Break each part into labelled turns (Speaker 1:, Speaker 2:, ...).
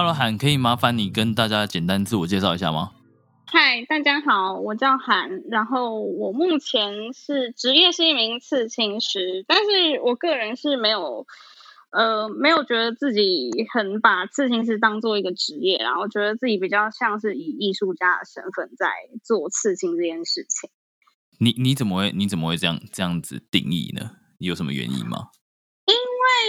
Speaker 1: Hello，韩，可以麻烦你跟大家简单自我介绍一下吗？
Speaker 2: 嗨，大家好，我叫韩，然后我目前是职业是一名刺青师，但是我个人是没有，呃，没有觉得自己很把刺青师当做一个职业，然后觉得自己比较像是以艺术家的身份在做刺青这件事情。
Speaker 1: 你你怎么会你怎么会这样这样子定义呢？你有什么原因吗？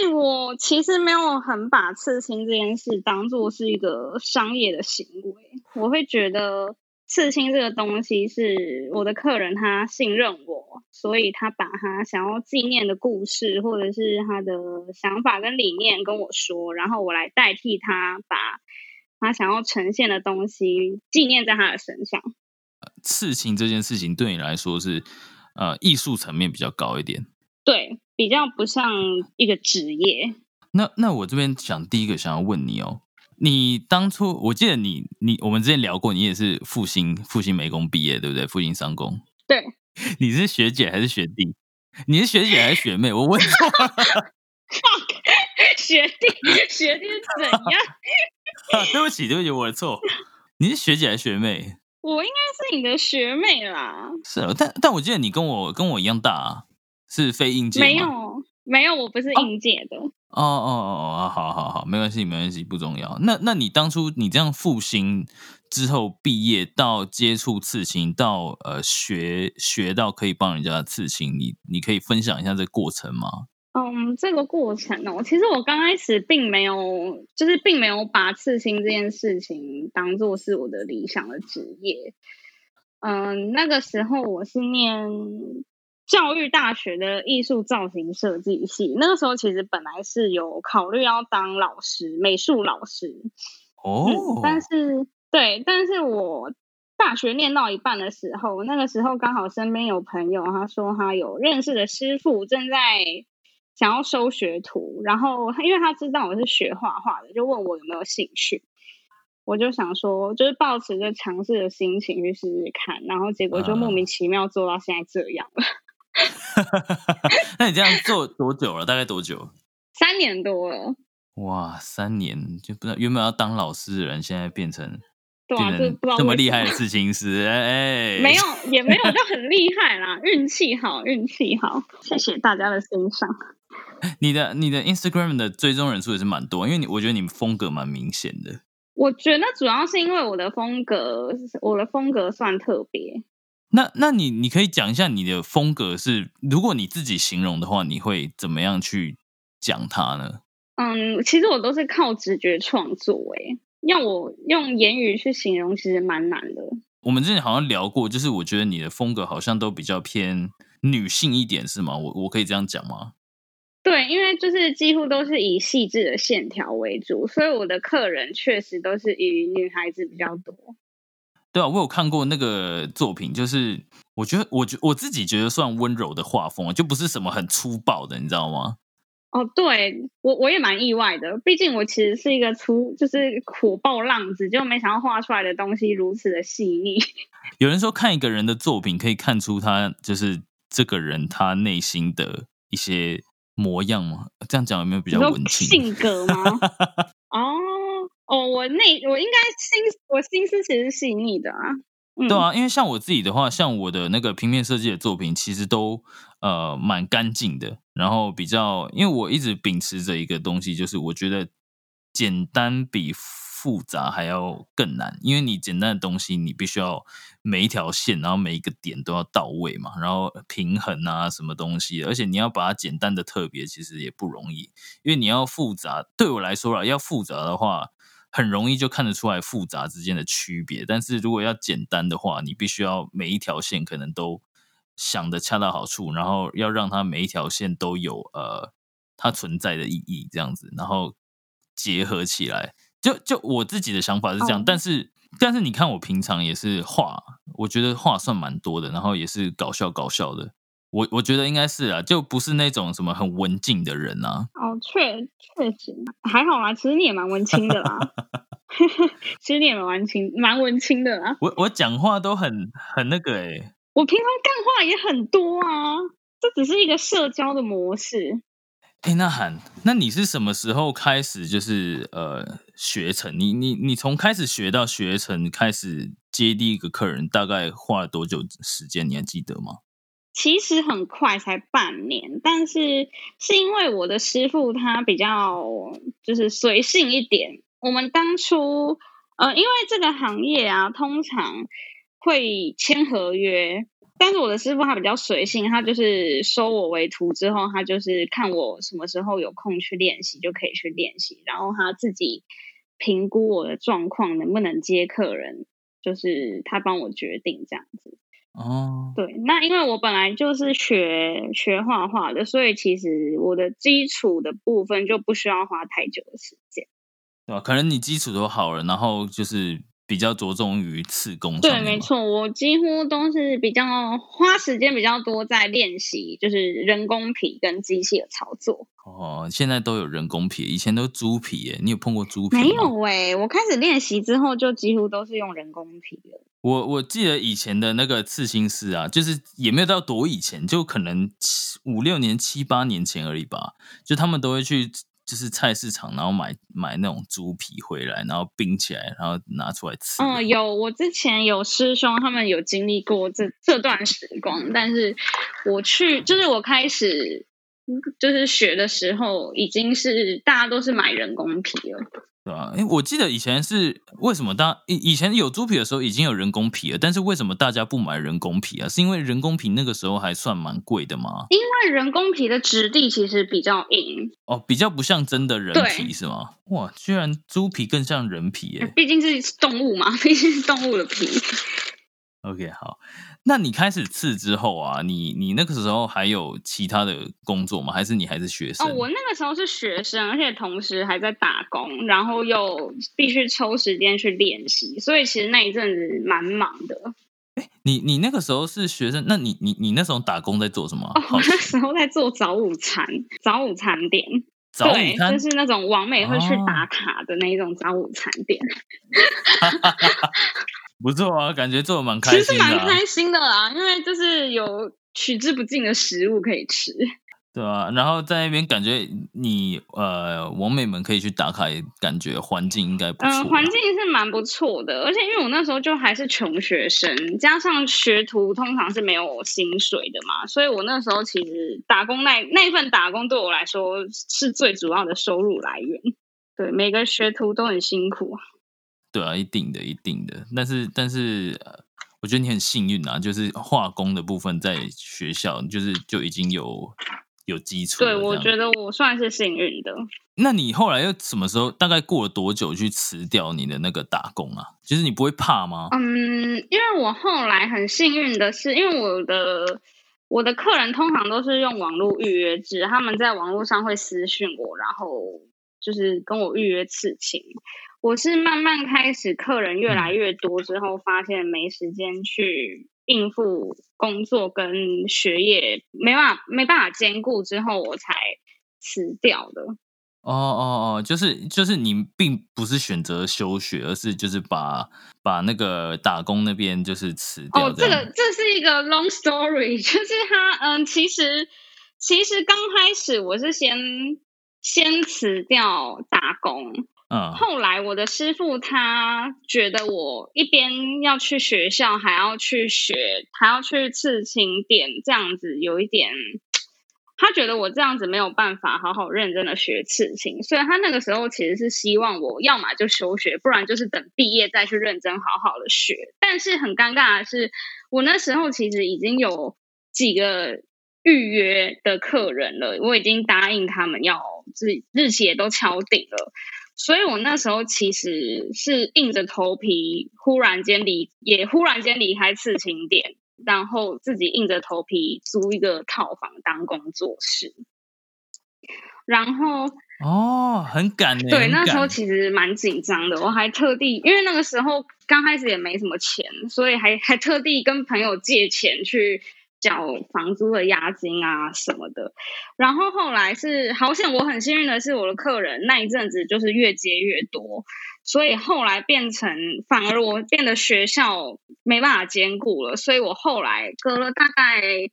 Speaker 2: 因为我其实没有很把刺青这件事当做是一个商业的行为，我会觉得刺青这个东西是我的客人他信任我，所以他把他想要纪念的故事或者是他的想法跟理念跟我说，然后我来代替他把他想要呈现的东西纪念在他的身上。
Speaker 1: 刺青这件事情对你来说是呃艺术层面比较高一点，
Speaker 2: 对。比较不像一个职业。
Speaker 1: 那那我这边想第一个想要问你哦，你当初我记得你你我们之前聊过，你也是复兴复兴美工毕业对不对？复兴商工。
Speaker 2: 对。
Speaker 1: 你是学姐还是学弟？你是学姐还是学妹？我问错了。
Speaker 2: 学弟学弟是怎样？
Speaker 1: 对不起对不起，我的错。你是学姐还是学妹？
Speaker 2: 我应该是你的学妹啦。
Speaker 1: 是啊，但但我记得你跟我跟我一样大啊。是非应届
Speaker 2: 没有，没有，我不是应届的。
Speaker 1: 哦哦哦哦，好好好，没关系，没关系，不重要。那那你当初你这样复兴之后毕业到接触刺青，到呃学学到可以帮人家刺青，你你可以分享一下这个过程吗？
Speaker 2: 嗯，这个过程哦，其实我刚开始并没有，就是并没有把刺青这件事情当做是我的理想的职业。嗯，那个时候我是念。教育大学的艺术造型设计系，那个时候其实本来是有考虑要当老师，美术老师。
Speaker 1: 哦，
Speaker 2: 但是对，但是我大学念到一半的时候，那个时候刚好身边有朋友，他说他有认识的师傅正在想要收学徒，然后因为他知道我是学画画的，就问我有没有兴趣。我就想说，就是抱持着尝试的心情去试试看，然后结果就莫名其妙做到现在这样了。
Speaker 1: 那你这样做多久了？大概多久？
Speaker 2: 三年多了。
Speaker 1: 哇，三年就不知道原本要当老师的人，现在变成
Speaker 2: 对啊，这
Speaker 1: 这么厉害的事情是，哎，
Speaker 2: 没有，也没有就很厉害啦，运气好，运气好，谢谢大家的欣赏。
Speaker 1: 你的你的 Instagram 的追踪人数也是蛮多，因为你我觉得你们风格蛮明显的。
Speaker 2: 我觉得主要是因为我的风格，我的风格算特别。
Speaker 1: 那那你你可以讲一下你的风格是，如果你自己形容的话，你会怎么样去讲它呢？
Speaker 2: 嗯，其实我都是靠直觉创作，诶，要我用言语去形容，其实蛮难的。
Speaker 1: 我们之前好像聊过，就是我觉得你的风格好像都比较偏女性一点，是吗？我我可以这样讲吗？
Speaker 2: 对，因为就是几乎都是以细致的线条为主，所以我的客人确实都是以女孩子比较多。
Speaker 1: 对啊，我有看过那个作品，就是我觉得，我觉我自己觉得算温柔的画风，就不是什么很粗暴的，你知道吗？
Speaker 2: 哦，对我我也蛮意外的，毕竟我其实是一个粗，就是火爆浪子，就没想到画出来的东西如此的细腻。
Speaker 1: 有人说，看一个人的作品可以看出他就是这个人他内心的一些模样吗？这样讲有没有比较文气？
Speaker 2: 性格吗？哦。哦，我内我应该心我心思其实细腻的啊，
Speaker 1: 对啊，因为像我自己的话，像我的那个平面设计的作品，其实都呃蛮干净的，然后比较，因为我一直秉持着一个东西，就是我觉得简单比复杂还要更难，因为你简单的东西，你必须要每一条线，然后每一个点都要到位嘛，然后平衡啊什么东西，而且你要把它简单的特别，其实也不容易，因为你要复杂，对我来说啦，要复杂的话。很容易就看得出来复杂之间的区别。但是如果要简单的话，你必须要每一条线可能都想的恰到好处，然后要让它每一条线都有呃它存在的意义，这样子，然后结合起来。就就我自己的想法是这样，
Speaker 2: 哦
Speaker 1: 但是但是你看我平常也是画，我觉得画算蛮多的，然后也是搞笑搞笑的。我我觉得应该是啊，就不是那种什么很文静的人啊。
Speaker 2: 哦，确确实还好啊，其实你也蛮文青的啦，其实你也蛮文青，蛮文青的啦。
Speaker 1: 我我讲话都很很那个诶、
Speaker 2: 我平常干话也很多啊，这只是一个社交的模式。
Speaker 1: 哎，那韩，那你是什么时候开始就是呃学成？你你你从开始学到学成，开始接第一个客人，大概花了多久时间？你还记得吗？
Speaker 2: 其实很快，才半年，但是是因为我的师傅他比较就是随性一点。我们当初呃，因为这个行业啊，通常会签合约，但是我的师傅他比较随性，他就是收我为徒之后，他就是看我什么时候有空去练习就可以去练习，然后他自己评估我的状况能不能接客人，就是他帮我决定这样子。
Speaker 1: 哦，
Speaker 2: 对，那因为我本来就是学学画画的，所以其实我的基础的部分就不需要花太久的时间。
Speaker 1: 对吧？可能你基础都好了，然后就是比较着重于次工上
Speaker 2: 对，没。错，我几乎都是比较花时间比较多在练习，就是人工皮跟机械的操作。
Speaker 1: 哦，现在都有人工皮，以前都猪皮耶。你有碰过猪皮吗？
Speaker 2: 没有诶、我开始练习之后，就几乎都是用人工皮了。
Speaker 1: 我我记得以前的那个刺青师啊，就是也没有到多以前，就可能七五六年、七八年前而已吧。就他们都会去就是菜市场，然后买买那种猪皮回来，然后冰起来，然后拿出来吃。
Speaker 2: 嗯，有，我之前有师兄，他们有经历过这这段时光，但是我去，就是我开始就是学的时候，已经是大家都是买人工皮了。
Speaker 1: 对吧？因为我记得以前是为什么大以以前有猪皮的时候已经有人工皮了，但是为什么大家不买人工皮啊？是因为人工皮那个时候还算蛮贵的吗？
Speaker 2: 因为人工皮的质地其实比较硬，
Speaker 1: 哦，比较不像真的人皮是吗？哇，居然猪皮更像人皮耶！
Speaker 2: 毕竟是动物嘛，毕竟是动物的皮。
Speaker 1: OK，好，那你开始刺之后啊，你你那个时候还有其他的工作吗？还是你还是学生？
Speaker 2: 哦，我那个时候是学生，而且同时还在打工，然后又必须抽时间去练习，所以其实那一阵子蛮忙的。
Speaker 1: 你你那个时候是学生，那你你你那时候打工在做什么啊？
Speaker 2: 哦，我那时候在做早午餐，早午餐店。
Speaker 1: 早午
Speaker 2: 对，
Speaker 1: 餐
Speaker 2: 就是那种网美会去
Speaker 1: 哦
Speaker 2: 打卡的那一种早午餐店，
Speaker 1: 不错啊，感觉做的蛮开
Speaker 2: 其实
Speaker 1: 心的、啊，
Speaker 2: 蛮开心的啦，因为就是有取之不尽的食物可以吃。
Speaker 1: 对啊，然后在那边感觉你呃，网美们可以去打卡，也感觉环境应该不错啊。
Speaker 2: 嗯，环境是蛮不错的，而且因为我那时候就还是穷学生，加上学徒通常是没有薪水的嘛，所以我那时候其实打工那那份打工对我来说是最主要的收入来源。对，每个学徒都很辛苦。
Speaker 1: 对啊，一定的，一定的。但是，但是，呃我觉得你很幸运啊，就是化工的部分在学校就是就已经有有基础了。
Speaker 2: 对，我觉得我算是幸运的。
Speaker 1: 那你后来又什么时候？大概过了多久去辞掉你的那个打工啊？就是你不会怕吗？
Speaker 2: 嗯，因为我后来很幸运的是，因为我的我的客人通常都是用网络预约制，他们在网络上会私讯我，然后就是跟我预约刺青。我是慢慢开始客人越来越多之后，发现没时间去应付工作跟学业，没办法没办法兼顾之后，我才辞掉的。
Speaker 1: 哦哦哦，就是就是你并不是选择休学，而是就是把把那个打工那边就是辞掉。
Speaker 2: 哦，这
Speaker 1: 样
Speaker 2: 个这是一个 long story，就是他嗯，其实其实刚开始我是先先辞掉打工，
Speaker 1: 嗯
Speaker 2: 后来我的师傅他觉得我一边要去学校，还要去学，还要去刺青店，这样子有一点。他觉得我这样子没有办法好好认真的学刺青，所以他那个时候其实是希望我要么就休学，不然就是等毕业再去认真好好的学。但是很尴尬的是，我那时候其实已经有几个预约的客人了，我已经答应他们要日日期也都敲定了。所以我那时候其实是硬着头皮，忽然间离也忽然间离开刺青店，然后自己硬着头皮租一个套房当工作室，然后。
Speaker 1: 哦，很赶的。
Speaker 2: 对，那时候其实蛮紧张的，我还特地，因为那个时候刚开始也没什么钱，所以还还特地跟朋友借钱去缴房租的押金啊什么的。然后后来是好险，我很幸运的是，我的客人那一阵子就是越接越多，所以后来变成反而我变得学校没办法兼顾了，所以我后来隔了大概。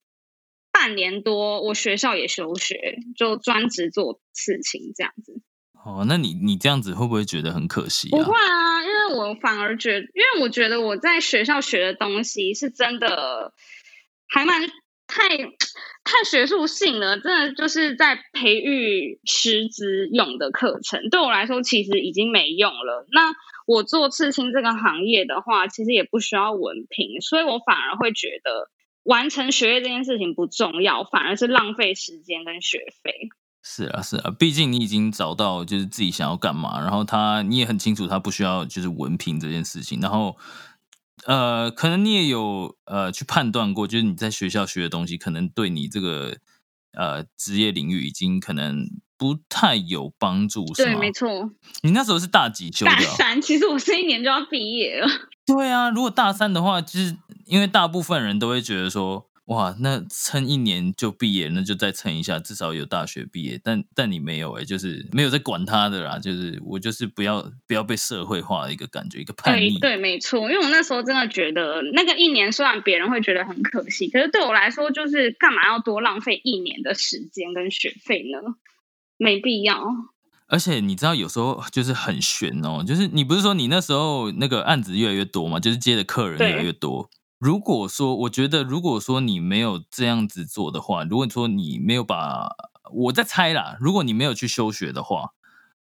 Speaker 2: 半年多，我学校也休学，就专职做事情这样子。
Speaker 1: 哦，那你你这样子会不会觉得很可惜？
Speaker 2: 不会啊，因为我反而觉得，因为我觉得我在学校学的东西是真的还蛮太太学术性了，真的就是在培育师资用的课程。对我来说，其实已经没用了。那我做刺青这个行业的话，其实也不需要文凭，所以我反而会觉得。完成学业这件事情不重要，反而是浪费时间跟学费。
Speaker 1: 是啊，是啊，毕竟你已经找到就是自己想要干嘛，然后他你也很清楚他不需要就是文凭这件事情，然后呃，可能你也有呃去判断过，就是你在学校学的东西，可能对你这个呃职业领域已经可能不太有帮助，
Speaker 2: 对，没错。
Speaker 1: 你那时候是大几修
Speaker 2: 大三，其实我这一年就要毕业了。
Speaker 1: 对啊，如果大三的话，就是因为大部分人都会觉得说，哇，那撑一年就毕业，那就再撑一下，至少有大学毕业。但但你没有哎，就是没有在管他的啦，就是我就是不要不要被社会化的一个感觉，一个叛逆。
Speaker 2: 对，没错，因为我那时候真的觉得那个一年，虽然别人会觉得很可惜，可是对我来说，就是干嘛要多浪费一年的时间跟学费呢？没必要。
Speaker 1: 而且你知道，有时候就是很悬哦，就是你不是说你那时候那个案子越来越多嘛，就是接的客人越来越多。如果说，我觉得如果说你没有这样子做的话，如果说你没有把，我在猜啦，如果你没有去休学的话，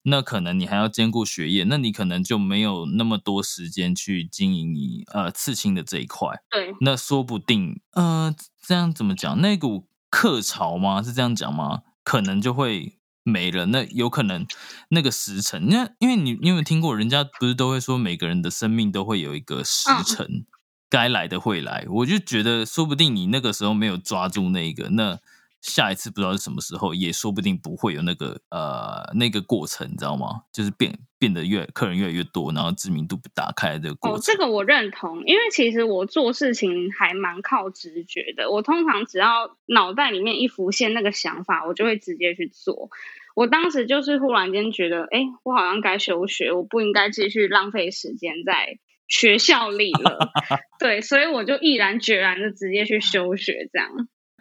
Speaker 1: 那可能你还要兼顾学业，那你可能就没有那么多时间去经营你呃刺青的这一块。
Speaker 2: 对，
Speaker 1: 那说不定呃这样怎么讲？那股客潮吗？是这样讲吗？可能就会。没了，那有可能那个时辰，那因为你你有没有听过，人家不是都会说每个人的生命都会有一个时辰，该来的会来。我就觉得，说不定你那个时候没有抓住那个，那下一次不知道是什么时候，也说不定不会有那个呃那个过程，你知道吗？就是变变得越客人越来越多，然后知名度不打开这个过程。哦，
Speaker 2: 这个我认同，因为其实我做事情还蛮靠直觉的。我通常只要脑袋里面一浮现那个想法，我就会直接去做。我当时就是忽然间觉得，哎，我好像该休学，我不应该继续浪费时间在学校里了。对，所以我就毅然决然的直接去休学，这样。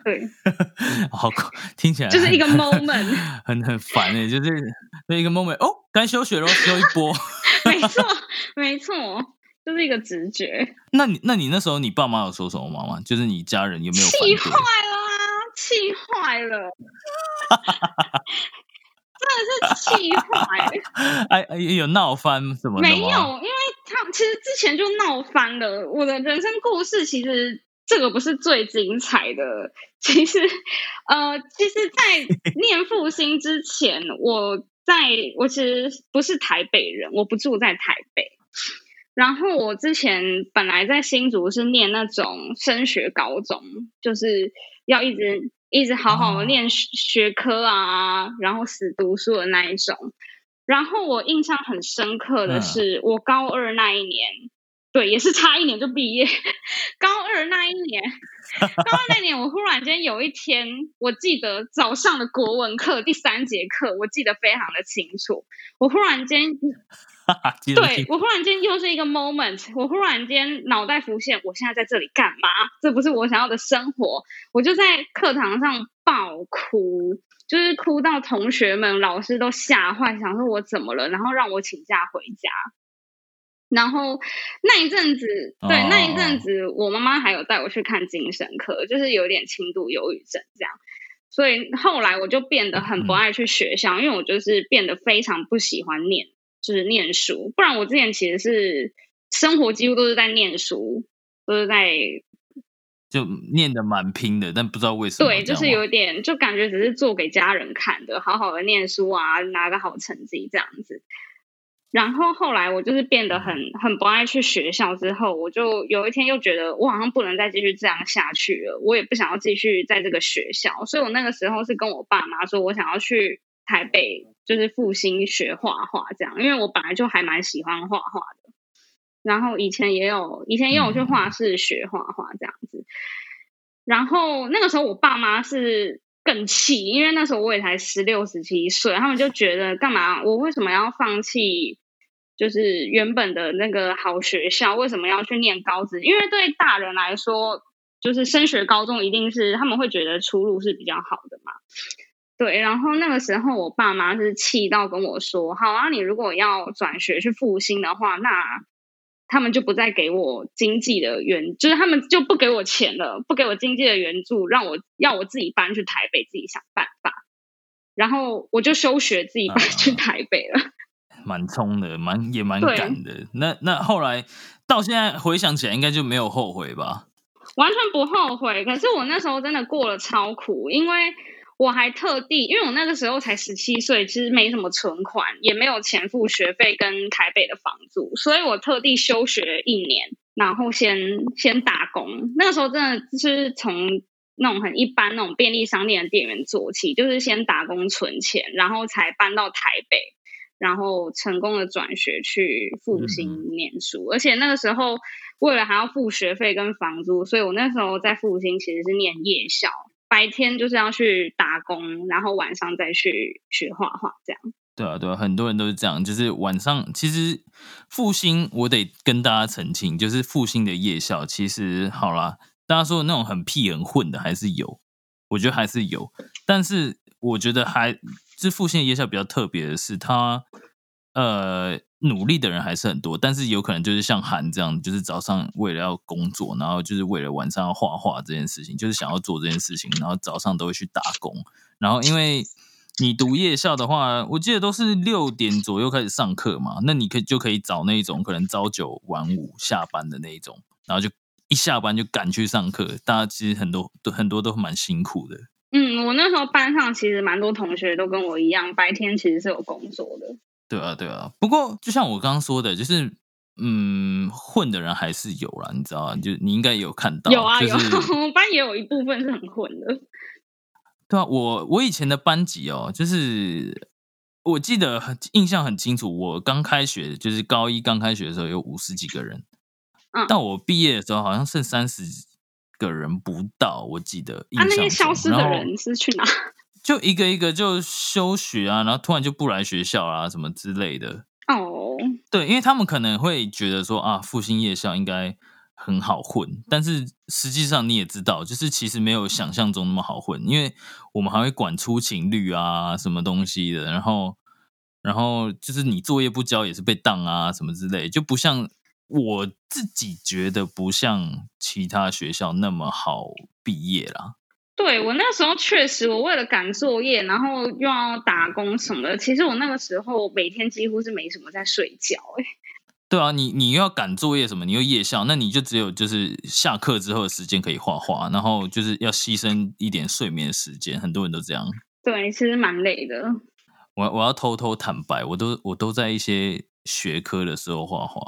Speaker 2: 对，
Speaker 1: 好，听起来
Speaker 2: 就是一个 moment，
Speaker 1: 很很烦诶，就是那一个 moment，哦，该休学了，休一波。
Speaker 2: 没错，没错，就是一个直觉。
Speaker 1: 那你那你那时候你爸妈有说什么吗？就是你家人有没有
Speaker 2: 气坏了啊？气坏了。真的是气坏！
Speaker 1: 哎哎，有闹翻什么？
Speaker 2: 没有，因为他其实之前就闹翻了。我的人生故事其实这个不是最精彩的。其实，呃，其实，在 念复兴之前，我在我其实不是台北人，我不住在台北。然后我之前本来在新竹是念那种升学高中，就是要一直。一直好好的念学科啊，然后死读书的那一种。然后我印象很深刻的是，我高二那一年，对，也是差一年就毕业。高二那一年，高二那年，我忽然间有一天，我记得早上的国文课第三节课，我记得非常的清楚。我忽然间。对我忽然间又是一个 moment，我忽然间脑袋浮现，我现在在这里干嘛？这不是我想要的生活。我就在课堂上爆哭，就是哭到同学们、老师都吓坏，想说我怎么了，然后让我请假回家。然后那一阵子，对那一阵子，我妈妈还有带我去看精神科，就是有点轻度忧郁症这样。所以后来我就变得很不爱去学校，因为我就是变得非常不喜欢念。就是念书，不然我之前其实是生活几乎都是在念书，都是在
Speaker 1: 就念的蛮拼的，但不知道为什么。
Speaker 2: 对，就是有点就感觉只是做给家人看的，好好的念书啊，拿个好成绩这样子。然后后来我就是变得很很不爱去学校，之后我就有一天又觉得我好像不能再继续这样下去了，我也不想要继续在这个学校，所以我那个时候是跟我爸妈说，我想要去台北，就是复兴学画画这样，因为我本来就还蛮喜欢画画的，然后以前也有以前也有去画室学画画这样子，然后那个时候我爸妈是。更气，因为那时候我也才十六、十七岁，他们就觉得干嘛？我为什么要放弃？就是原本的那个好学校，为什么要去念高职？因为对大人来说，就是升学高中一定是他们会觉得出路是比较好的嘛。对，然后那个时候我爸妈是气到跟我说：“好啊，你如果要转学去复兴的话，那……”他们就不再给我经济的援，就是他们就不给我钱了，不给我经济的援助，让我要我自己搬去台北，自己想办法。然后我就休学，自己搬去台北了。
Speaker 1: 蛮冲的，蛮也蛮敢的。那那后来到现在回想起来，应该就没有后悔吧？
Speaker 2: 完全不后悔。可是我那时候真的过了超苦，因为。我还特地，因为我那个时候才十七岁，其实没什么存款，也没有钱付学费跟台北的房租，所以我特地休学一年，然后先先打工。那个时候真的就是从那种很一般那种便利商店的店员做起，就是先打工存钱，然后才搬到台北，然后成功的转学去复兴念书。而且那个时候为了还要付学费跟房租，所以我那时候在复兴其实是念夜校。白天就是要去打工，然后晚上再去学画画，这样。
Speaker 1: 对啊，对啊，很多人都是这样，就是晚上。其实复兴，我得跟大家澄清，就是复兴的夜校，其实好啦，大家说的那种很屁很混的还是有，我觉得还是有。但是我觉得还，这复兴的夜校比较特别的是，它呃。努力的人还是很多，但是有可能就是像韩这样，就是早上为了要工作，然后就是为了晚上要画画这件事情，就是想要做这件事情，然后早上都会去打工。然后因为你读夜校的话，我记得都是六点左右开始上课嘛，那你可以就可以找那种可能朝九晚五下班的那一种，然后就一下班就赶去上课。大家其实很多都很多都蛮辛苦的。
Speaker 2: 嗯，我那时候班上其实蛮多同学都跟我一样，白天其实是有工作的。
Speaker 1: 对啊，对啊。不过，就像我刚刚说的，就是，嗯，混的人还是有啦，你知道吗？就你应该有看到，
Speaker 2: 有啊，有。我 们班也有一部分是很混的。
Speaker 1: 对啊，我我以前的班级哦，就是我记得很印象很清楚。我刚开学，就是高一刚开学的时候，有五十几个人。嗯。但我毕业的时候，好像剩三十个人不到。我记得。啊，
Speaker 2: 那些消失的人是去哪？
Speaker 1: 就一个一个就休学啊，然后突然就不来学校啊，什么之类的。
Speaker 2: 哦，
Speaker 1: 对，因为他们可能会觉得说啊，复兴夜校应该很好混，但是实际上你也知道，就是其实没有想象中那么好混，因为我们还会管出勤率啊，什么东西的，然后，然后就是你作业不交也是被当啊，什么之类，就不像我自己觉得不像其他学校那么好毕业啦。
Speaker 2: 对我那时候确实，我为了赶作业，然后又要打工什么的。其实我那个时候每天几乎是没什么在睡觉。哎，
Speaker 1: 对啊，你你又要赶作业什么，你又夜校，那你就只有就是下课之后的时间可以画画，然后就是要牺牲一点睡眠时间。很多人都这样。
Speaker 2: 对，其实蛮累的。
Speaker 1: 我我要偷偷坦白，我都我都在一些学科的时候画画。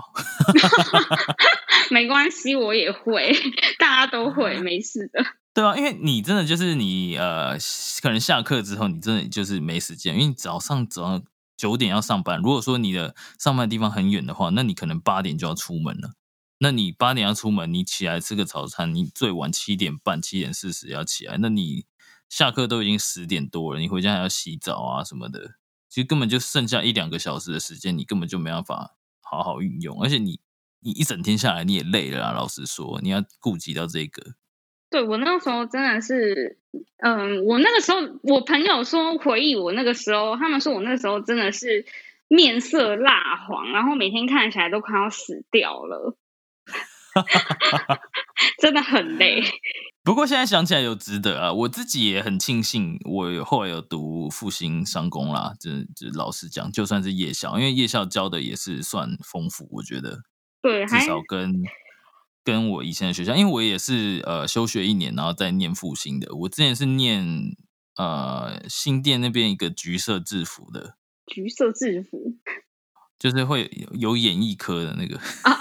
Speaker 2: 没关系，我也会，大家都会，没事的。
Speaker 1: 对啊，因为你真的就是你呃，可能下课之后你真的就是没时间，因为早上早上九点要上班。如果说你的上班地方很远的话，那你可能八点就要出门了。那你八点要出门，你起来吃个早餐，你最晚七点半、七点四十要起来。那你下课都已经十点多了，你回家还要洗澡啊什么的，其实根本就剩下一两个小时的时间，你根本就没办法好好运用。而且你你一整天下来你也累了啊，老实说，你要顾及到这个。
Speaker 2: 对我那个时候真的是，嗯，我那个时候我朋友说回忆我那个时候，他们说我那个时候真的是面色蜡黄，然后每天看起来都快要死掉了，真的很累。
Speaker 1: 不过现在想起来有值得啊，我自己也很庆幸，我后来有读复兴商工啦。就就老实讲，就算是夜校，因为夜校教的也是算丰富，我觉得
Speaker 2: 对，
Speaker 1: 至少跟。跟我以前的学校，因为我也是呃休学一年，然后再念复兴的。我之前是念呃新店那边一个橘色制服的，
Speaker 2: 橘色制服。
Speaker 1: 就是会有演艺科的那个。
Speaker 2: 啊，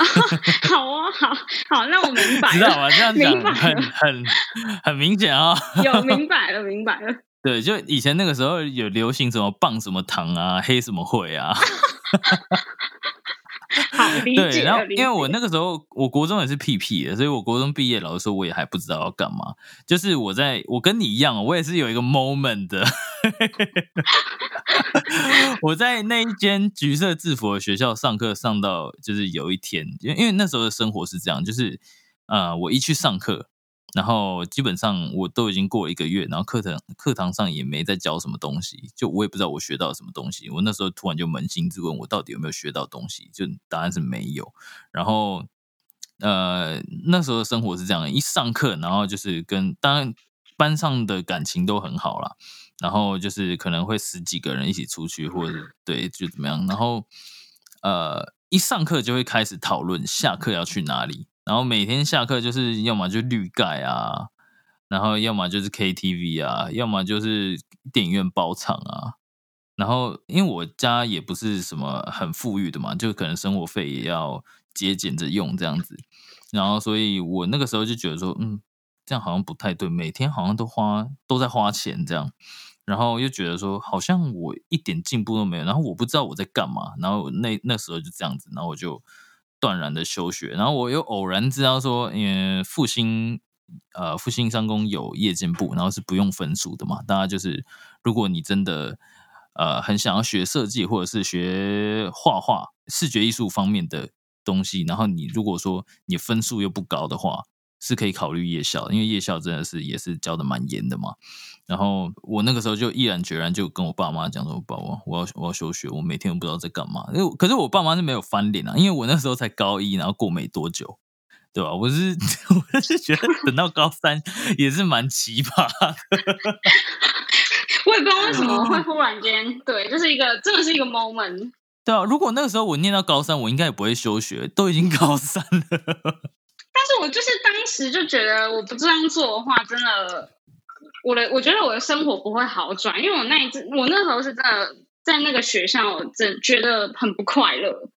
Speaker 2: 好哦，好好，那我明白了，
Speaker 1: 知道吗？这样讲很很很明显啊、
Speaker 2: 有明白了，明白了。
Speaker 1: 对，就以前那个时候有流行什么棒什么糖啊，黑什么会啊。
Speaker 2: 好，理
Speaker 1: 对。然后因为我那个时候我国中也是屁屁的，所以我国中毕业，老实说我也还不知道要干嘛。就是我在我跟你一样，我也是有一个 moment 的。我在那一间橘色制服的学校上课，上到就是有一天，因为因为那时候的生活是这样，就是呃，我一去上课，然后基本上我都已经过了一个月，然后课堂课堂上也没在教什么东西，就我也不知道我学到什么东西。我那时候突然就扪心自问，我到底有没有学到东西？就答案是没有。然后呃，那时候的生活是这样，一上课，然后就是跟当班上的感情都很好啦，然后就是可能会十几个人一起出去，或者对就怎么样，然后呃一上课就会开始讨论下课要去哪里，然后每天下课就是要么就绿盖啊，然后要么就是 KTV 啊，要么就是电影院包场啊。然后，因为我家也不是什么很富裕的嘛，就可能生活费也要节俭着用这样子。然后，所以我那个时候就觉得说，嗯，这样好像不太对，每天好像都花都在花钱这样。然后又觉得说，好像我一点进步都没有，然后我不知道我在干嘛。然后那那时候就这样子，然后我就断然的休学。然后我又偶然知道说，嗯，复兴呃复兴商工有夜间部，然后是不用分数的嘛。大家就是如果你真的呃很想要学设计或者是学画画、视觉艺术方面的东西，然后你如果说你分数又不高的话，是可以考虑夜校，因为夜校真的是也是教的蛮严的嘛。然后我那个时候就毅然决然就跟我爸妈讲说，爸我，我要我要休学，我每天都不知道在干嘛。因为可是我爸妈是没有翻脸啊，因为我那时候才高一，然后过没多久，对吧？我是 我是觉得等到高三也是蛮奇葩的。
Speaker 2: 我也不知道为什么 会忽然间，对，就是一个真的是一个 moment。
Speaker 1: 对啊，如果那个时候我念到高三，我应该也不会休学，都已经高三了。
Speaker 2: 但是我就是当时就觉得，我不这样做的话，真的，我的我觉得我的生活不会好转，因为我那一阵，我那时候是真的在那个学校，我真觉得很不快乐。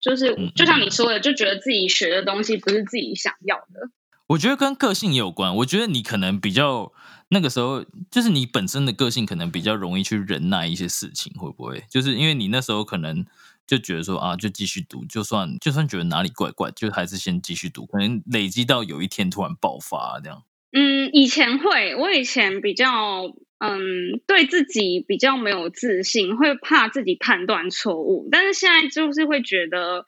Speaker 2: 就是就像你说的，就觉得自己学的东西不是自己想要的。
Speaker 1: 我觉得跟个性也有关。我觉得你可能比较那个时候，就是你本身的个性可能比较容易去忍耐一些事情，会不会？就是因为你那时候可能就觉得说啊，就继续读，就算就算觉得哪里怪怪，就还是先继续读，可能累积到有一天突然爆发这样。
Speaker 2: 嗯，以前会，我以前比较嗯，对自己比较没有自信，会怕自己判断错误。但是现在就是会觉得，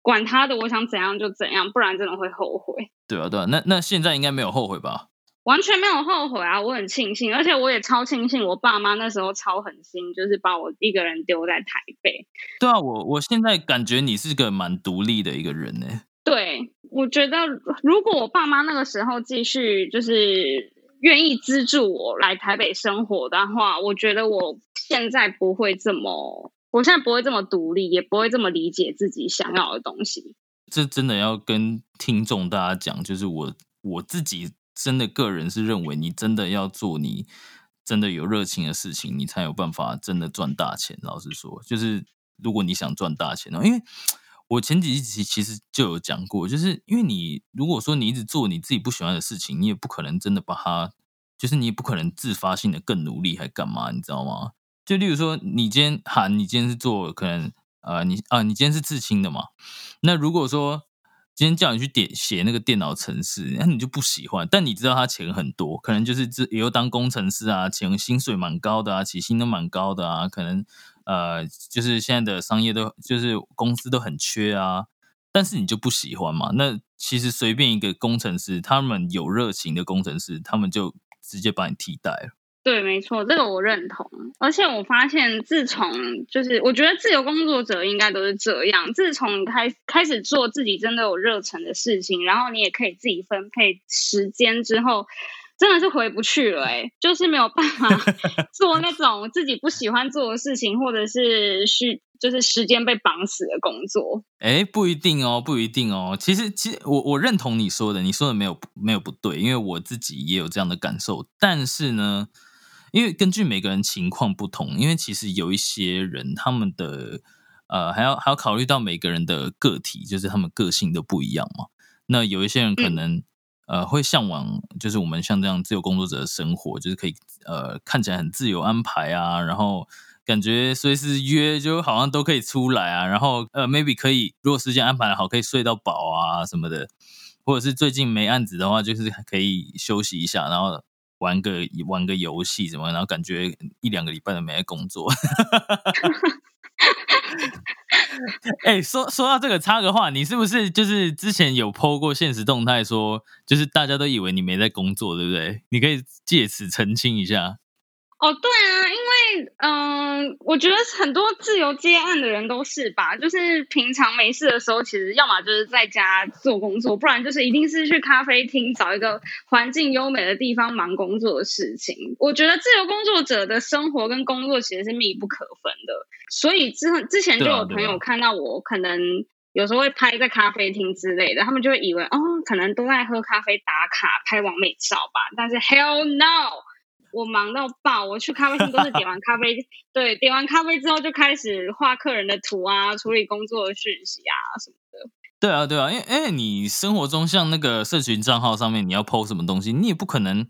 Speaker 2: 管他的，我想怎样就怎样，不然真的会后悔。
Speaker 1: 对啊，对啊，那那现在应该没有后悔吧？
Speaker 2: 完全没有后悔啊！我很庆幸，而且我也超庆幸，我爸妈那时候超狠心，就是把我一个人丢在台北。
Speaker 1: 对啊，我我现在感觉你是个蛮独立的一个人呢。
Speaker 2: 对，我觉得如果我爸妈那个时候继续就是愿意资助我来台北生活的话，我觉得我现在不会这么，我现在不会这么独立，也不会这么理解自己想要的东西。
Speaker 1: 这真的要跟听众大家讲，就是我我自己真的个人是认为，你真的要做你真的有热情的事情，你才有办法真的赚大钱。老实说，就是如果你想赚大钱呢，因为我前几集其实就有讲过，就是因为你如果说你一直做你自己不喜欢的事情，你也不可能真的把它，就是你也不可能自发性的更努力，还干嘛？你知道吗？就例如说，你今天喊，你今天是做可能呃，你啊，你今天是刺青的嘛？那如果说今天叫你去点写那个电脑程式，那你就不喜欢，但你知道他钱很多，可能就是这以后当工程师啊，钱薪水蛮高的啊，起薪都蛮高的啊，可能呃，就是现在的商业都就是公司都很缺啊，但是你就不喜欢嘛？那其实随便一个工程师，他们有热情的工程师，他们就直接把你替代了。
Speaker 2: 对，没错，这个我认同。而且我发现，自从就是我觉得自由工作者应该都是这样。自从开开始做自己真的有热忱的事情，然后你也可以自己分配时间之后，真的是回不去了。哎，就是没有办法 做那种自己不喜欢做的事情，或者是需就是时间被绑死的工作。
Speaker 1: 哎，不一定哦，不一定哦。其实，其实我我认同你说的，你说的没有没有不对，因为我自己也有这样的感受。但是呢。因为根据每个人情况不同，因为其实有一些人他们的呃，还要还要考虑到每个人的个体，就是他们个性都不一样嘛。那有一些人可能、呃会向往，就是我们像这样自由工作者的生活，就是可以呃看起来很自由安排啊，然后感觉随时约就好像都可以出来啊，然后呃 maybe 可以如果时间安排的好，可以睡到饱啊什么的，或者是最近没案子的话，就是可以休息一下，然后。玩个玩个游戏什么，然后感觉一两个礼拜都没在工作。哎、说说到这个，插个话，你是不是就是之前有 PO 过现实动态说，就是大家都以为你没在工作，对不对？你可以借此澄清一下。
Speaker 2: 哦，对啊，因为嗯、我觉得很多自由接案的人都是吧，就是平常没事的时候，其实要么就是在家做工作，不然就是一定是去咖啡厅找一个环境优美的地方忙工作的事情。我觉得自由工作者的生活跟工作其实是密不可分的，所以之后之前就有朋友看到我可能。有时候会拍在咖啡厅之类的，他们就会以为哦，可能都在喝咖啡打卡拍完美照吧。但是 hell no，我忙到爆，我去咖啡厅都是点完咖啡，对，点完咖啡之后就开始画客人的图啊，处理工作的讯息啊什么的。
Speaker 1: 对啊，对啊，因为因为你生活中像那个社群账号上面你要 PO 什么东西，你也不可能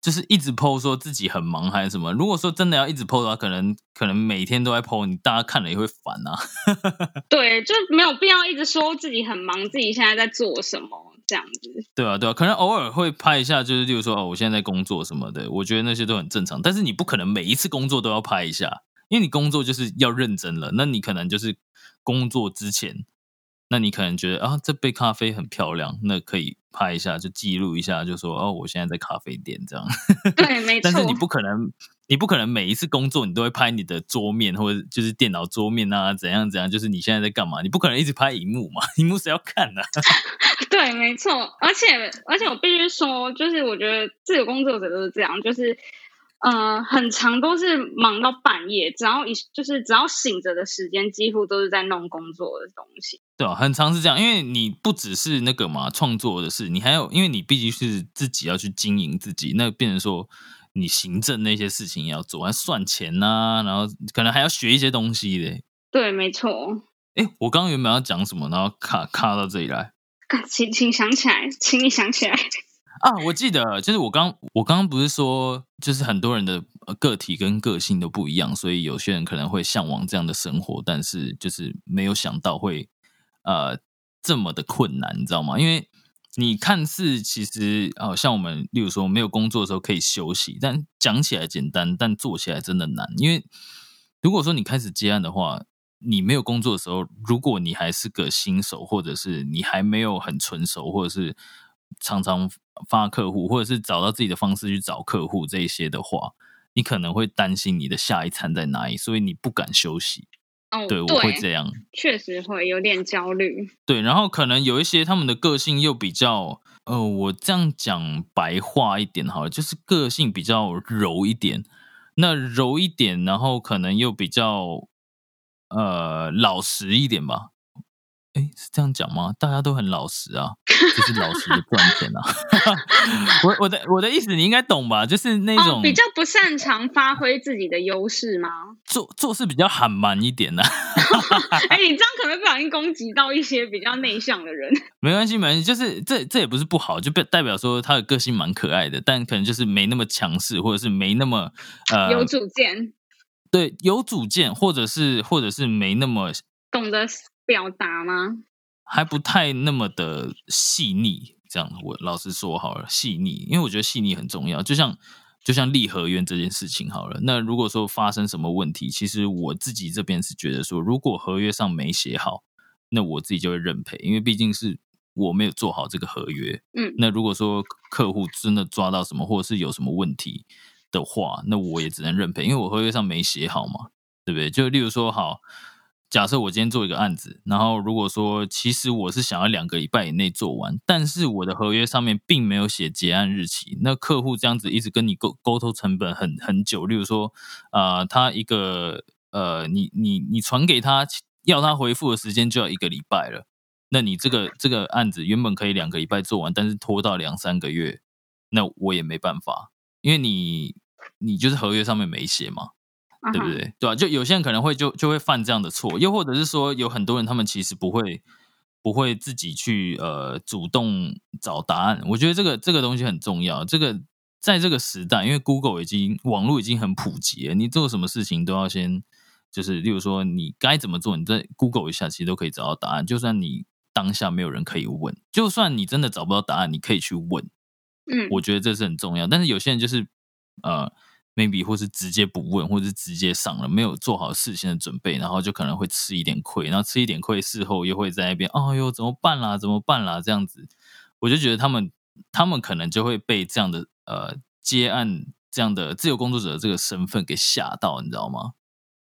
Speaker 1: 就是一直 PO 说自己很忙还是什么。如果说真的要一直 PO 的话，可能可能每天都在 PO，你大家看了也会烦啊。
Speaker 2: 对，就没有必要一直说自己很忙，自己现在在做什么这样子。
Speaker 1: 对啊，对啊，可能偶尔会拍一下，就是例如说哦，我现在在工作什么的，我觉得那些都很正常。但是你不可能每一次工作都要拍一下，因为你工作就是要认真了。那你可能就是工作之前，那你可能觉得啊，这杯咖啡很漂亮，那可以拍一下，就记录一下，就说哦，我现在在咖啡店这样。
Speaker 2: 对，没错
Speaker 1: 但。是你不可能，你不可能每一次工作你都会拍你的桌面或者就是电脑桌面啊，怎样怎样，就是你现在在干嘛？你不可能一直拍荧幕嘛，荧幕谁要看呢、
Speaker 2: 对，没错，而且而且我必须说，就是我觉得自由工作者都是这样，就是呃，很长都是忙到半夜，只要一就是只要醒着的时间，几乎都是在弄工作的东西。
Speaker 1: 对啊，很长是这样，因为你不只是那个嘛创作的事，你还有，因为你毕竟是自己要去经营自己，那变成说你行政那些事情也要做，还算钱呐、然后可能还要学一些东西的。
Speaker 2: 对，没错。
Speaker 1: 哎，我刚刚原本要讲什么，然后卡卡到这里来
Speaker 2: 请请想起来，请你想起来。
Speaker 1: 啊，我记得就是我刚我刚刚不是说，就是很多人的个体跟个性都不一样，所以有些人可能会向往这样的生活，但是就是没有想到会呃这么的困难，你知道吗？因为你看似其实呃像我们，例如说没有工作的时候可以休息，但讲起来简单，但做起来真的难。因为如果说你开始接案的话，你没有工作的时候，如果你还是个新手，或者是你还没有很纯熟，或者是常常发客户，或者是找到自己的方式去找客户这一些的话，你可能会担心你的下一餐在哪里，所以你不敢休息。
Speaker 2: 哦，
Speaker 1: 对，我会这样。
Speaker 2: 确实会有点焦虑。
Speaker 1: 对，然后可能有一些他们的个性又比较，呃，我这样讲白话一点好了，就是个性比较柔一点。那柔一点，然后可能又比较呃老实一点吧。哎，是这样讲吗？大家都很老实啊，就是老实的赚钱啊。我我的我的意思你应该懂吧？就是那种、
Speaker 2: 哦，比较不擅长发挥自己的优势吗？
Speaker 1: 做做事比较喊蛮一点的、啊。
Speaker 2: 哎，你这样可能不小心攻击到一些比较内向的人。
Speaker 1: 没关系，没关系，就是这这也不是不好，就代表说他的个性蛮可爱的，但可能就是没那么强势，或者是没那么呃
Speaker 2: 有主见，
Speaker 1: 对，有主见，或者是或者是没那么
Speaker 2: 懂得表达吗？
Speaker 1: 还不太那么的细腻。这样，我老实说好了，细腻，因为我觉得细腻很重要。就像就像立合约这件事情好了，那如果说发生什么问题，其实我自己这边是觉得说，如果合约上没写好，那我自己就会认赔，因为毕竟是我没有做好这个合约。
Speaker 2: 嗯，
Speaker 1: 那如果说客户真的抓到什么，或者是有什么问题的话，那我也只能认赔，因为我合约上没写好嘛，对不对？就例如说，好，假设我今天做一个案子，然后如果说其实我是想要两个礼拜以内做完，但是我的合约上面并没有写结案日期，那客户这样子一直跟你沟沟通成本很很久，例如说，呃，他一个呃，你你你传给他要他回复的时间就要一个礼拜了。那你这个这个案子原本可以两个礼拜做完，但是拖到两三个月，那我也没办法，因为你你就是合约上面没写嘛。对不对？对吧？就有些人可能会就就会犯这样的错，又或者是说有很多人他们其实不会不会自己去呃主动找答案。我觉得这个这个东西很重要。这个在这个时代，因为 Google 已经网络已经很普及了，你做什么事情都要先就是，例如说你该怎么做，你在 Google 一下其实都可以找到答案。就算你当下没有人可以问，就算你真的找不到答案，你可以去问。
Speaker 2: 嗯，
Speaker 1: 我觉得这是很重要。但是有些人就是呃。Maybe 或是直接不问，或者是直接上了，没有做好事先的准备，然后就可能会吃一点亏，然后吃一点亏，事后又会在那边，哎呦，怎么办啦？怎么办啦？这样子，我就觉得他们，他们可能就会被这样的呃接案这样的自由工作者这个身份给吓到，你知道吗？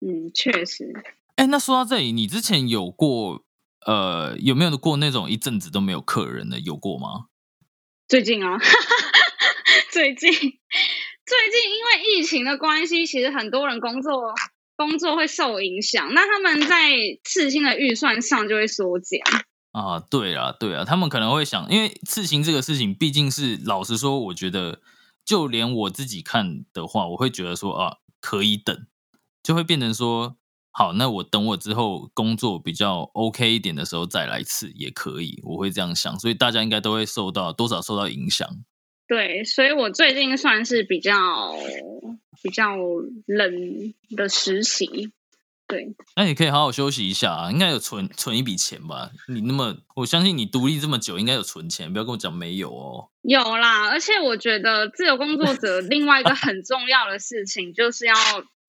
Speaker 2: 嗯，确实。
Speaker 1: 哎，那说到这里，你之前有过呃有没有过那种一阵子都没有客人的？有过吗？
Speaker 2: 最近啊，最近。最近因为疫情的关系，其实很多人工作工作会受影响，那他们在刺青的预算上就会缩减
Speaker 1: 啊。对啊，对啊，他们可能会想，因为刺青这个事情毕竟是老实说，我觉得就连我自己看的话，我会觉得说啊，可以等，就会变成说，好，那我等我之后工作比较 OK 一点的时候再来刺也可以，我会这样想，所以大家应该都会受到多少受到影响。
Speaker 2: 对，所以我最近算是比较比较冷的实习。对，
Speaker 1: 那你可以好好休息一下啊，应该有存存一笔钱吧？你那么，我相信你独立这么久，应该有存钱，不要跟我讲没有哦。
Speaker 2: 有啦，而且我觉得自由工作者另外一个很重要的事情就是要。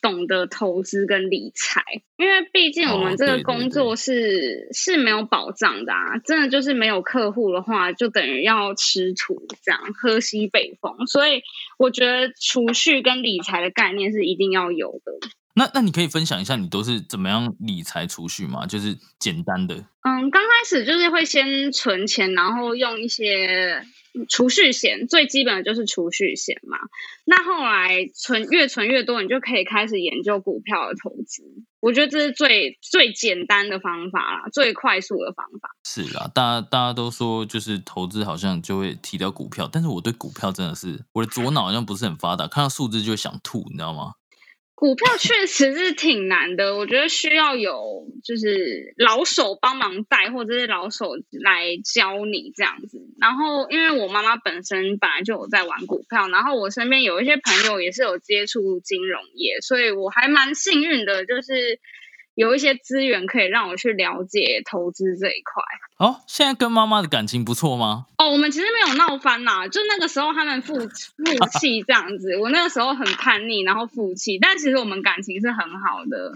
Speaker 2: 懂得投资跟理财，因为毕竟我们这个工作是是没有保障的啊，真的就是没有客户的话，就等于要吃土，这样喝西北风。所以我觉得储蓄跟理财的概念是一定要有的。
Speaker 1: 那那你可以分享一下你都是怎么样理财储蓄吗？就是简单的。
Speaker 2: 嗯，刚开始就是会先存钱，然后用一些。储蓄险最基本的就是储蓄险嘛，那后来存越存越多，你就可以开始研究股票的投资。我觉得这是最最简单的方法啦，最快速的方法。
Speaker 1: 是啦，大家大家都说就是投资好像就会提到股票，但是我对股票真的是我的左脑好像不是很发达，看到数字就想吐，你知道吗？
Speaker 2: 股票确实是挺难的，我觉得需要有就是老手帮忙带，或者是老手来教你这样子。然后，因为我妈妈本身本来就有在玩股票，然后我身边有一些朋友也是有接触金融业，所以我还蛮幸运的，就是。有一些资源可以让我去了解投资这一块。
Speaker 1: 哦，现在跟妈妈的感情不错吗？
Speaker 2: 哦，我们其实没有闹翻啦，就那个时候他们负负 气这样子，我那个时候很叛逆，然后负气，但其实我们感情是很好的。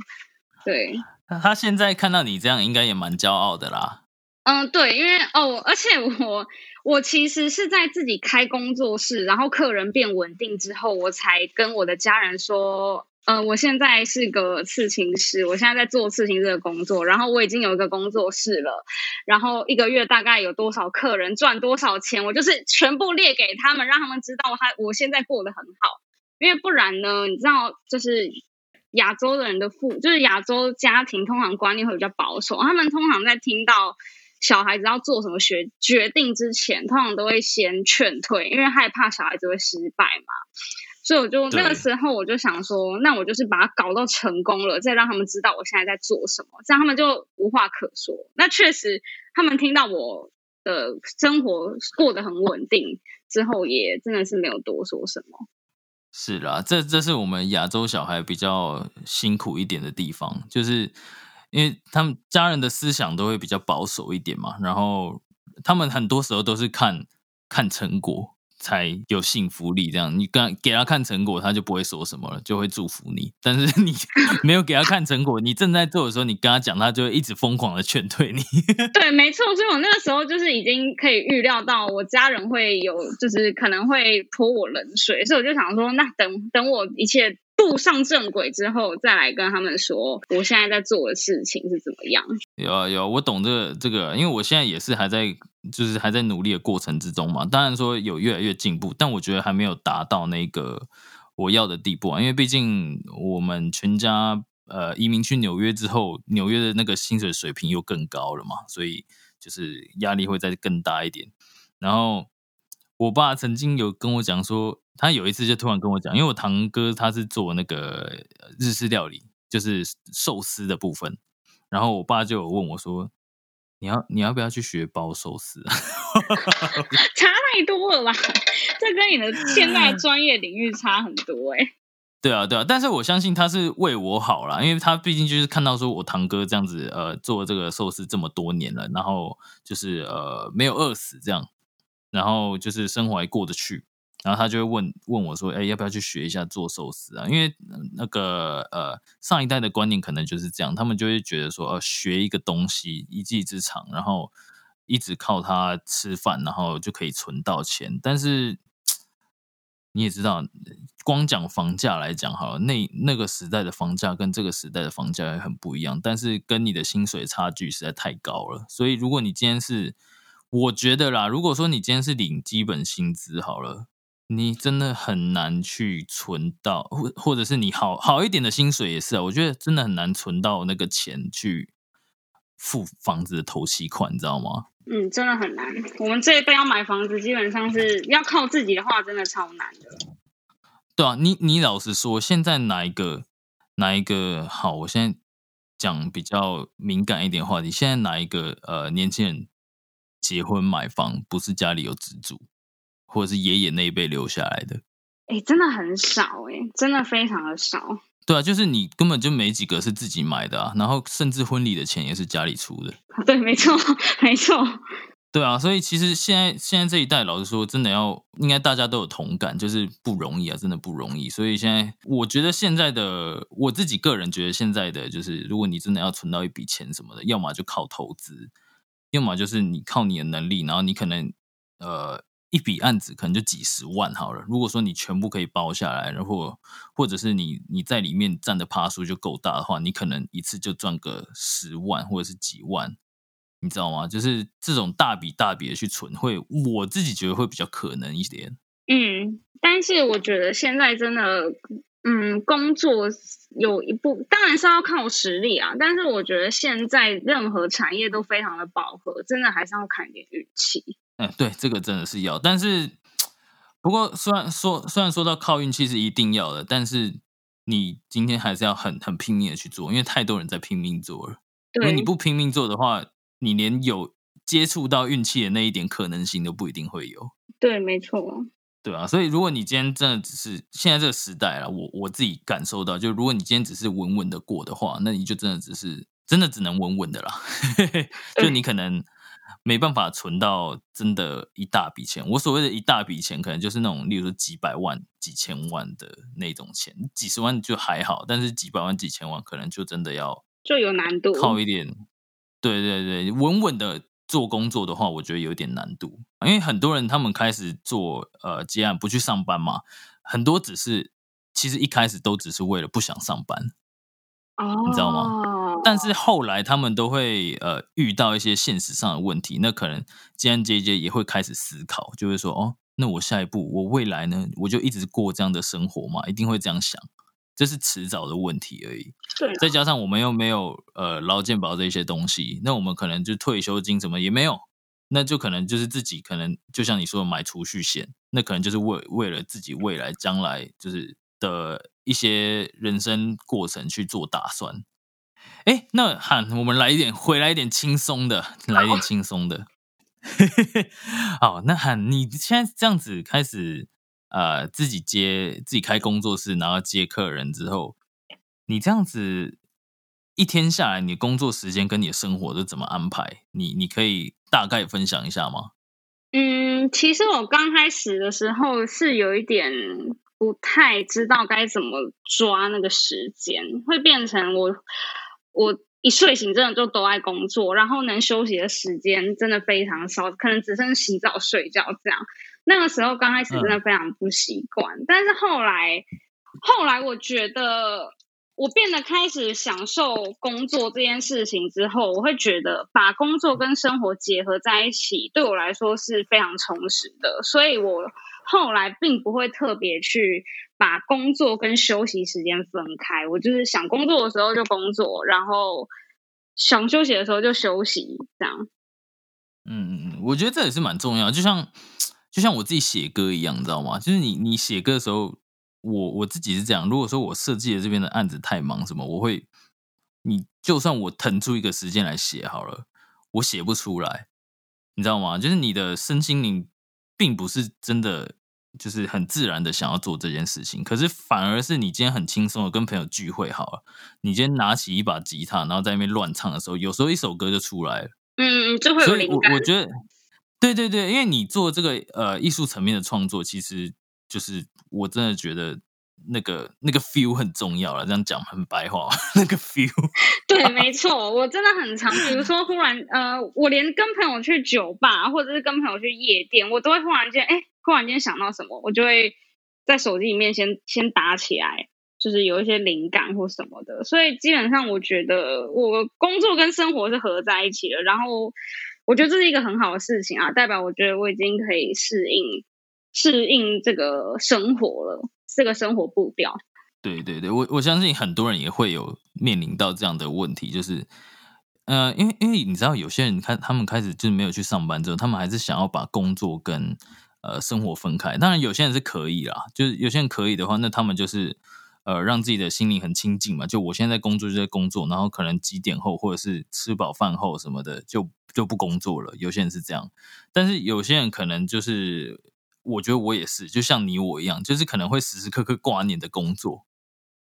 Speaker 2: 对，
Speaker 1: 他现在看到你这样，应该也蛮骄傲的啦。
Speaker 2: 嗯，对，因为哦，而且我我其实是在自己开工作室，然后客人变稳定之后，我才跟我的家人说。呃，我现在是个刺青师，我现在在做刺青这个工作，然后我已经有一个工作室了，然后一个月大概有多少客人，赚多少钱，我就是全部列给他们，让他们知道他我现在过得很好，因为不然呢，你知道，就是亚洲的人的父，就是亚洲家庭通常观念会比较保守，他们通常在听到小孩子要做什么决决定之前，通常都会先劝退，因为害怕小孩子会失败嘛。所以我就那个时候我就想说，那我就是把它搞到成功了，再让他们知道我现在在做什么，这样他们就无话可说。那确实，他们听到我的生活过得很稳定之后，也真的是没有多说什么。
Speaker 1: 是啦，这这是我们亚洲小孩比较辛苦一点的地方，就是因为他们家人的思想都会比较保守一点嘛，然后他们很多时候都是看看成果。才有幸福力，这样你跟给他看成果，他就不会说什么了，就会祝福你。但是你 没有给他看成果，你正在做的时候，你跟他讲，他就会一直疯狂的劝退你。
Speaker 2: 对，没错，所以我那个时候就是已经可以预料到我家人会有，就是可能会泼我冷水，所以我就想说，那等等我一切。步上正轨之后，再来跟他们说我现在在做的事情是怎么样。
Speaker 1: 有啊有，我懂这个这个，因为我现在也是还在就是还在努力的过程之中嘛。当然说有越来越进步，但我觉得还没有达到那个我要的地步啊。因为毕竟我们全家呃移民去纽约之后，纽约的那个薪水水平又更高了嘛，所以就是压力会再更大一点。然后我爸曾经有跟我讲说，他有一次就突然跟我讲，因为我堂哥他是做那个日式料理，就是寿司的部分，然后我爸就有问我说，你要你要不要去学包寿司啊？
Speaker 2: 差太多了啦？这跟你的现在专业领域差很多哎、
Speaker 1: 对啊，对啊，但是我相信他是为我好啦，因为他毕竟就是看到说我堂哥这样子，呃，做这个寿司这么多年了，然后就是呃没有饿死这样，然后就是生活还过得去，然后他就会问问我说，哎，要不要去学一下做寿司啊？因为那个呃上一代的观念可能就是这样，他们就会觉得说，呃，学一个东西一技之长，然后一直靠它吃饭，然后就可以存到钱，但是。你也知道，光讲房价来讲好了，那那个时代的房价跟这个时代的房价也很不一样，但是跟你的薪水差距实在太高了。所以如果你今天是，我觉得啦，如果说你今天是领基本薪资好了，你真的很难去存到，或或者是你好好一点的薪水也是啊，我觉得真的很难存到那个钱去付房子的头期款，你知道吗？
Speaker 2: 嗯，真的很难。我们这一辈要买房子，基本上是要靠自己的话，真的超难的。
Speaker 1: 对啊，你你老实说，现在哪一个哪一个好？我现在讲比较敏感一点话题，现在哪一个呃年轻人结婚买房不是家里有资助，或者是爷爷那一辈留下来的？
Speaker 2: 哎，真的很少哎，真的非常的少。
Speaker 1: 对啊，就是你根本就没几个是自己买的啊，然后甚至婚礼的钱也是家里出的。
Speaker 2: 对，没错，没错。
Speaker 1: 对啊，所以其实现在现在这一代，老实说，真的要应该大家都有同感，就是不容易啊，真的不容易。所以现在我觉得现在的我自己个人觉得现在的就是，如果你真的要存到一笔钱什么的，要么就靠投资，要么就是你靠你的能力，然后你可能呃一笔案子可能就几十万好了。如果说你全部可以包下来，然后或者是你你在里面占的趴数就够大的话，你可能一次就赚个十万或者是几万。你知道吗？就是这种大笔大笔的去存，会我自己觉得会比较可能一点。
Speaker 2: 嗯，但是我觉得现在真的，嗯，工作有一部当然是要靠实力啊，但是我觉得现在任何产业都非常的饱和，真的还是要看一点运气。
Speaker 1: 嗯，对，这个真的是要。但是不过虽然说虽然说到靠运气是一定要的，但是你今天还是要很很拼命的去做，因为太多人在拼命做了。如果
Speaker 2: 对
Speaker 1: 你不拼命做的话，你连有接触到运气的那一点可能性都不一定会有。
Speaker 2: 对，没错。
Speaker 1: 对啊，所以如果你今天真的只是现在这个时代了，我我自己感受到，就如果你今天只是稳稳的过的话，那你就真的只是真的只能稳稳的啦，就你可能没办法存到真的一大笔钱。我所谓的一大笔钱，可能就是那种例如说几百万、几千万的那种钱，几十万就还好，但是几百万、几千万可能就真的要
Speaker 2: 就有难度。
Speaker 1: 靠一点，对对对，稳稳的做工作的话，我觉得有点难度，因为很多人他们开始做呃接案不去上班嘛，很多只是其实一开始都只是为了不想上班，
Speaker 2: 哦，
Speaker 1: 你知道吗？但是后来他们都会呃遇到一些现实上的问题，那可能接案接一接也会开始思考，就会说哦，那我下一步我未来呢，我就一直过这样的生活嘛，一定会这样想，这是迟早的问题而已。
Speaker 2: 对啊
Speaker 1: 再加上我们又没有呃劳健保这些东西，那我们可能就退休金什么也没有，那就可能就是自己可能就像你说的买储蓄险，那可能就是为为了自己未来将来就是的一些人生过程去做打算。哎，那喊我们来一点，回来一点轻松的，来一点轻松的。好，那喊你现在这样子开始呃自己接自己开工作室，然后接客人之后，你这样子一天下来，你工作时间跟你的生活都怎么安排？你你可以大概分享一下吗？
Speaker 2: 嗯，其实我刚开始的时候是有一点不太知道该怎么抓那个时间，会变成我我一睡醒真的就都在工作，然后能休息的时间真的非常少，可能只剩洗澡、睡觉这样。那个时候刚开始真的非常不习惯，但是后来后来我觉得。我变得开始享受工作这件事情之后，我会觉得把工作跟生活结合在一起，对我来说是非常充实的。所以我后来并不会特别去把工作跟休息时间分开，我就是想工作的时候就工作，然后想休息的时候就休息，这样。
Speaker 1: 嗯嗯嗯，我觉得这也是蛮重要。就像就就像我自己写歌一样，你知道吗？就是你你写歌的时候，我我自己是这样。如果说我设计的这边的案子太忙，什么我会，你就算我腾出一个时间来写好了，我写不出来，你知道吗？就是你的身心灵并不是真的。就是很自然的想要做这件事情，可是反而是你今天很轻松的跟朋友聚会好了，你今天拿起一把吉他，然后在那边乱唱的时候，有时候一首歌就出来了。
Speaker 2: 嗯，就会有灵
Speaker 1: 感。我我觉得，对对对，因为你做这个呃艺术层面的创作，其实就是我真的觉得那个那个 feel 很重要了。这样讲很白话，那个 feel。
Speaker 2: 对，没 错，我真的很常，比如说忽然呃，我连跟朋友去酒吧，或者是跟朋友去夜店，我都会忽然间哎。忽然间想到什么，我就会在手机里面先先打起来，就是有一些灵感或什么的。所以基本上，我觉得我工作跟生活是合在一起的。然后我觉得这是一个很好的事情啊，代表我觉得我已经可以适应适应这个生活了，这个生活步调。
Speaker 1: 对对对，我我相信很多人也会有面临到这样的问题，就是呃，因为因为你知道，有些人看他们开始就是没有去上班之后，他们还是想要把工作跟呃，生活分开，当然有些人是可以啦，就是有些人可以的话，那他们就是呃，让自己的心灵很清静嘛。就我现在在工作就在工作，然后可能几点后或者是吃饱饭后什么的，就就不工作了。有些人是这样，但是有些人可能就是，我觉得我也是，就像你我一样，就是可能会时时刻刻挂念的工作，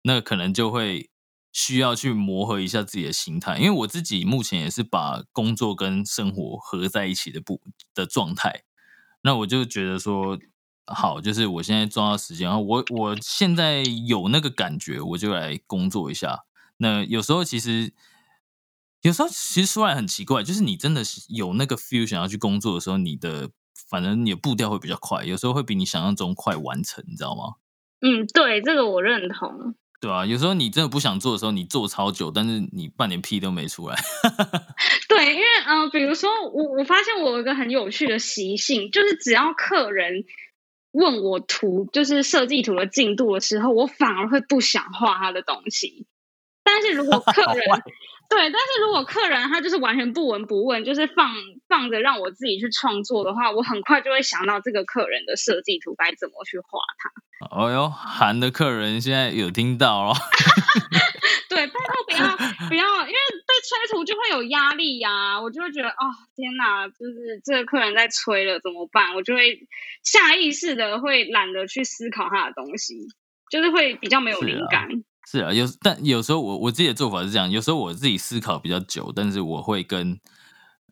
Speaker 1: 那可能就会需要去磨合一下自己的心态。因为我自己目前也是把工作跟生活合在一起的不的状态。那我就觉得说，好，就是我现在抓到时间，然后我我现在有那个感觉，我就来工作一下。那有时候其实，有时候其实说来很奇怪，就是你真的是有那个 feel 想要去工作的时候，你的反正你的步调会比较快，有时候会比你想象中快完成，你知道吗？
Speaker 2: 嗯，对，这个我认同。
Speaker 1: 对啊，有时候你真的不想做的时候，你做超久，但是你半点屁都没出来。
Speaker 2: 对，因为嗯，比如说我我发现我有一个很有趣的习性，就是只要客人问我图，就是设计图的进度的时候，我反而会不想画他的东西。但是如果客人 对，但是如果客人他就是完全不闻不问，就是放放着让我自己去创作的话，我很快就会想到这个客人的设计图该怎么去画它。
Speaker 1: 哦哟，韩的客人现在有听到哦。
Speaker 2: 对，拜托不要不要，因为被催图就会有压力呀。我就会觉得，哦天哪，就是这个客人在催了，怎么办？我就会下意识的会懒得去思考他的东西，就是会比较没有灵感。
Speaker 1: 是啊，有但有时候我我自己的做法是这样，有时候我自己思考比较久，但是我会跟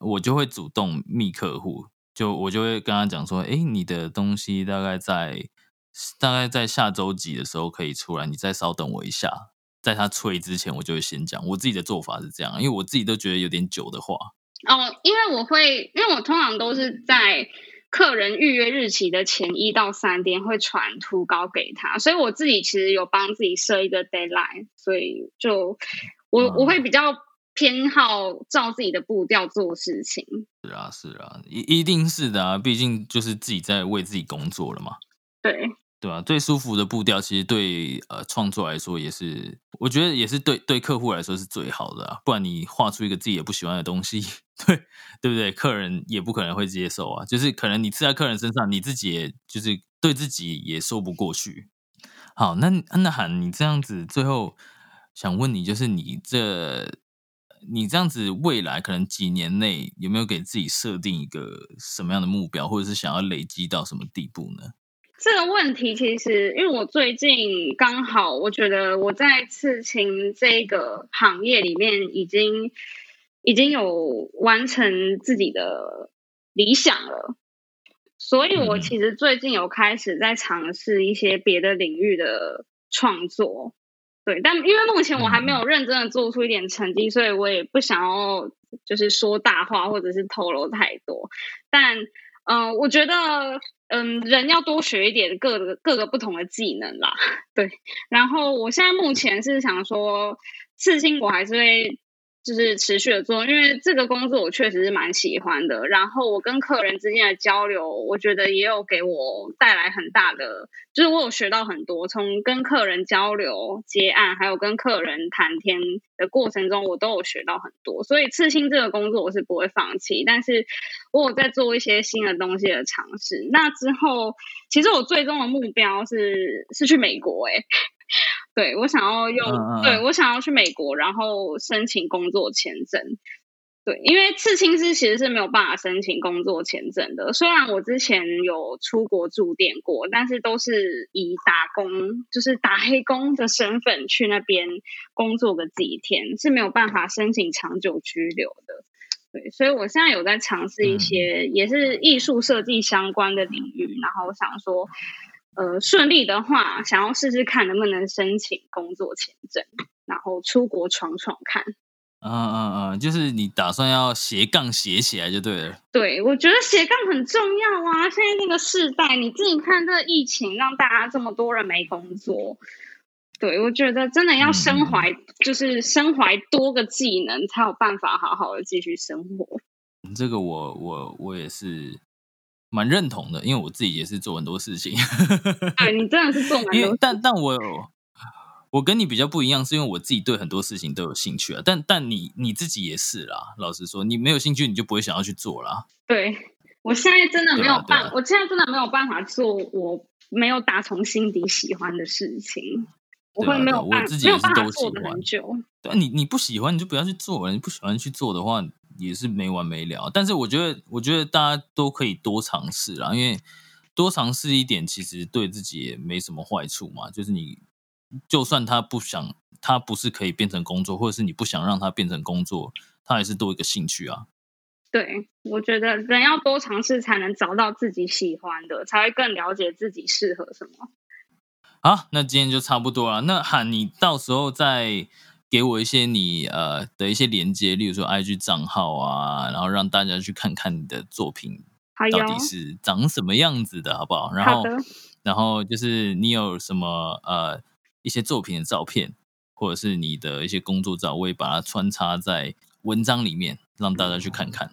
Speaker 1: 我就会主动密客户，就我就会跟他讲说，哎，你的东西大概在。大概在下周几的时候可以出来，你再稍等我一下，在他催之前，我就会先讲。我自己的做法是这样，因为我自己都觉得有点久的话。
Speaker 2: 哦，因为我会，因为我通常都是在客人预约日期的前一到三天会传图稿给他，所以我自己其实有帮自己设一个 deadline，所以就我我会比较偏好照自己的步调做事情。
Speaker 1: 是啊，是啊，一一定是的啊，毕竟就是自己在为自己工作了嘛。
Speaker 2: 对。
Speaker 1: 对啊，最舒服的步调，其实对呃创作来说也是，我觉得也是对对客户来说是最好的啊。不然你画出一个自己也不喜欢的东西，对对不对？客人也不可能会接受啊。就是可能你刺在客人身上，你自己也就是对自己也说不过去。好，那那涵，你这样子最后想问你，就是你这你这样子未来可能几年内有没有给自己设定一个什么样的目标，或者是想要累积到什么地步呢？
Speaker 2: 这个问题其实，因为我最近刚好，我觉得我在刺青这个行业里面已经已经有完成自己的理想了，所以我其实最近有开始在尝试一些别的领域的创作。对，但因为目前我还没有认真的做出一点成绩，所以我也不想要就是说大话或者是透露太多。但嗯，我觉得。嗯，人要多学一点各个各个不同的技能啦。对，然后我现在目前是想说，刺青我还是会就是持续的做，因为这个工作我确实是蛮喜欢的。然后我跟客人之间的交流，我觉得也有给我带来很大的，就是我有学到很多。从跟客人交流、接案，还有跟客人谈天的过程中，我都有学到很多。所以刺青这个工作我是不会放弃，但是我有在做一些新的东西的尝试。那之后，其实我最终的目标是是去美国，哎。对，我想要用，对我想要去美国，然后申请工作签证。对，因为刺青师其实是没有办法申请工作签证的。虽然我之前有出国驻店过，但是都是以打工，就是打黑工的身份去那边工作个几天，是没有办法申请长久居留的。对，所以我现在有在尝试一些也是艺术设计相关的领域，然后我想说。呃，顺利的话，想要试试看能不能申请工作签证，然后出国闯闯看。
Speaker 1: 嗯嗯嗯，就是你打算要斜杠斜起来就对了。
Speaker 2: 对，我觉得斜杠很重要啊！现在这个时代，你自己看这疫情，让大家这么多人没工作。对，我觉得真的要身怀，就是身怀多个技能，才有办法好好的继续生活。
Speaker 1: 这个我我我也是。蛮认同的，因为我自己也是做很多事情。
Speaker 2: 对你真的是做蛮多，
Speaker 1: 但但我我跟你比较不一样，是因为我自己对很多事情都有兴趣啊。但但你你自己也是啦，老实说，你没有兴趣，你就不会想要去做啦。
Speaker 2: 对我现在真的没有办，我现在真的没有办法做我没有打从心底喜欢的事情。我会没有办，没有办法做的很久。
Speaker 1: 对，你你不喜欢，你就不要去做了。你不喜欢去做的话。也是没完没了，但是我觉得，我觉得大家都可以多尝试啦，因为多尝试一点，其实对自己也没什么坏处嘛。就是你，就算他不想，他不是可以变成工作，或者是你不想让他变成工作，他还是多一个兴趣啊。
Speaker 2: 对，我觉得人要多尝试，才能找到自己喜欢的，才会更了解自己适合什么。
Speaker 1: 好，那今天就差不多了。那喊你到时候再。给我一些你呃的一些连接，例如说 IG 账号啊，然后让大家去看看你的作品到底是长什么样子的，好不好？然后，然后就是你有什么呃一些作品的照片，或者是你的一些工作照，我也把它穿插在文章里面，让大家去看看。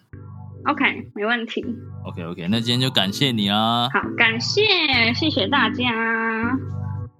Speaker 2: OK，没问题。
Speaker 1: OK OK，那今天就感谢你啦。
Speaker 2: 好，感谢，谢谢大家。